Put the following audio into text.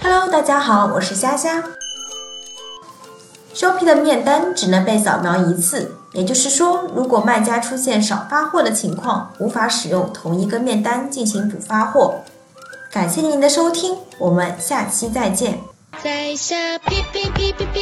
hello 大家好，我是虾虾。shopping 的面单只能被扫描一次，也就是说，如果卖家出现少发货的情况，无法使用同一个面单进行补发货。感谢您的收听，我们下期再见。在下，嘿嘿嘿嘿。